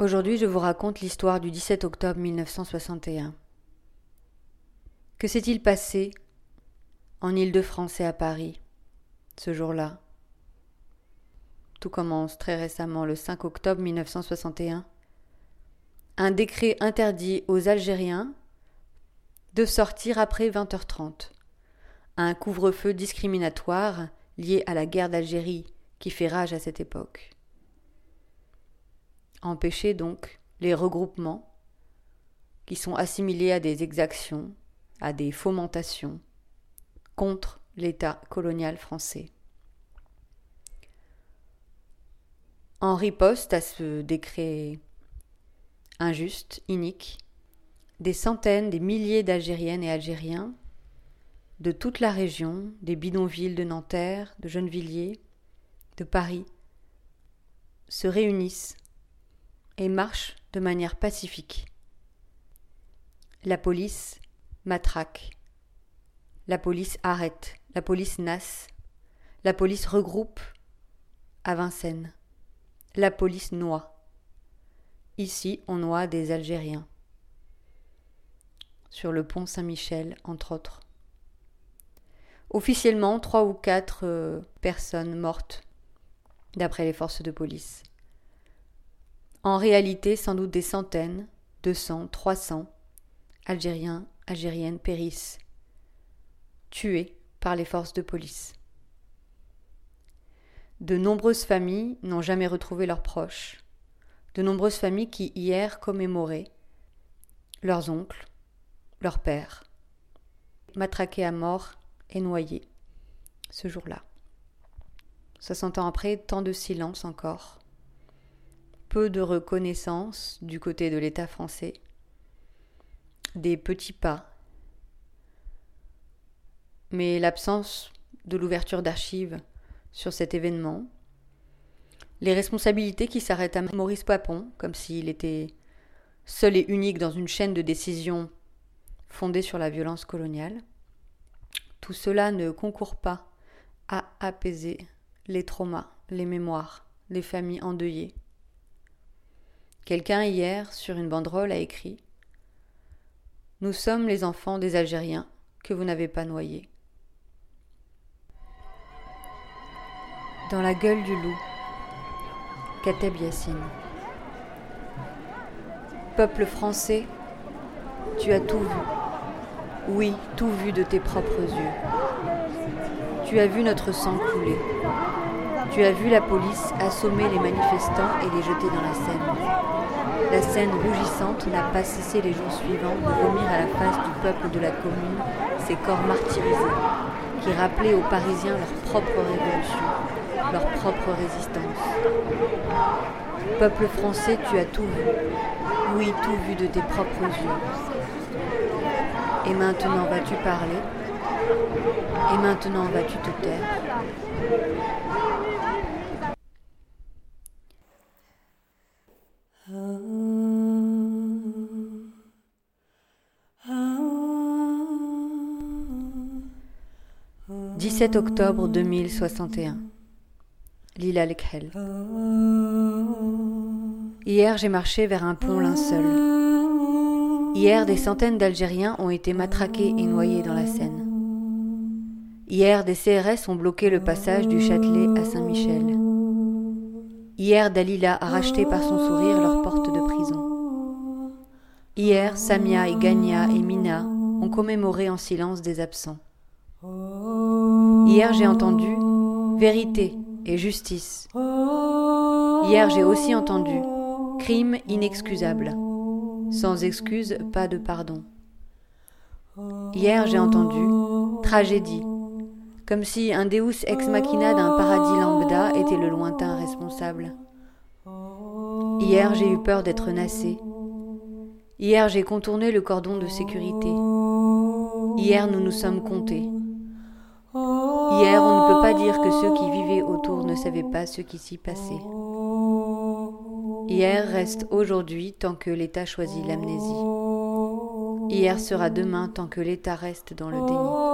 Aujourd'hui, je vous raconte l'histoire du 17 octobre 1961. Que s'est-il passé en Île-de-France et à Paris ce jour-là? Tout commence très récemment, le 5 octobre 1961. Un décret interdit aux Algériens de sortir après 20h30. Un couvre-feu discriminatoire lié à la guerre d'Algérie qui fait rage à cette époque. Empêcher donc les regroupements qui sont assimilés à des exactions, à des fomentations contre l'État colonial français. En riposte à ce décret injuste, inique, des centaines, des milliers d'Algériennes et Algériens de toute la région, des bidonvilles de Nanterre, de Gennevilliers, de Paris, se réunissent et marchent de manière pacifique. La police matraque. La police arrête. La police nasse. La police regroupe à Vincennes. La police noie. Ici, on noie des Algériens. Sur le pont Saint-Michel, entre autres. Officiellement, trois ou quatre euh, personnes mortes, d'après les forces de police. En réalité, sans doute des centaines, deux cents, trois cents Algériens, Algériennes périssent, tués par les forces de police. De nombreuses familles n'ont jamais retrouvé leurs proches, de nombreuses familles qui hier commémoraient leurs oncles, leurs pères, matraqués à mort et noyé ce jour-là. 60 ans après, tant de silence encore, de reconnaissance du côté de l'État français, des petits pas, mais l'absence de l'ouverture d'archives sur cet événement, les responsabilités qui s'arrêtent à Maurice Papon, comme s'il était seul et unique dans une chaîne de décision fondée sur la violence coloniale, tout cela ne concourt pas à apaiser les traumas, les mémoires, les familles endeuillées. Quelqu'un hier, sur une banderole, a écrit Nous sommes les enfants des Algériens que vous n'avez pas noyés. Dans la gueule du loup, Kateb Yassine. Peuple français, tu as tout vu. Oui, tout vu de tes propres yeux. Tu as vu notre sang couler. Tu as vu la police assommer les manifestants et les jeter dans la Seine. La Seine rougissante n'a pas cessé les jours suivants de vomir à la face du peuple de la commune ces corps martyrisés, qui rappelaient aux Parisiens leur propre révolution, leur propre résistance. Peuple français, tu as tout vu. Oui, tout vu de tes propres yeux. Et maintenant vas-tu parler? Et maintenant vas-tu te taire « 17 octobre 2061. Lila Lekhel. Hier, j'ai marché vers un pont linceul. Hier, des centaines d'Algériens ont été matraqués et noyés dans la Seine. Hier, des CRS ont bloqué le passage du Châtelet à Saint-Michel. Hier, Dalila a racheté par son sourire leur porte de prison. Hier, Samia et Gania et Mina ont commémoré en silence des absents. Hier, j'ai entendu vérité et justice. Hier, j'ai aussi entendu crime inexcusable. Sans excuse, pas de pardon. Hier, j'ai entendu tragédie, comme si un Deus ex machina d'un paradis lambda était le lointain responsable. Hier, j'ai eu peur d'être nassé. Hier, j'ai contourné le cordon de sécurité. Hier, nous nous sommes comptés. Hier, on ne peut pas dire que ceux qui vivaient autour ne savaient pas ce qui s'y passait. Hier reste aujourd'hui tant que l'État choisit l'amnésie. Hier sera demain tant que l'État reste dans le déni.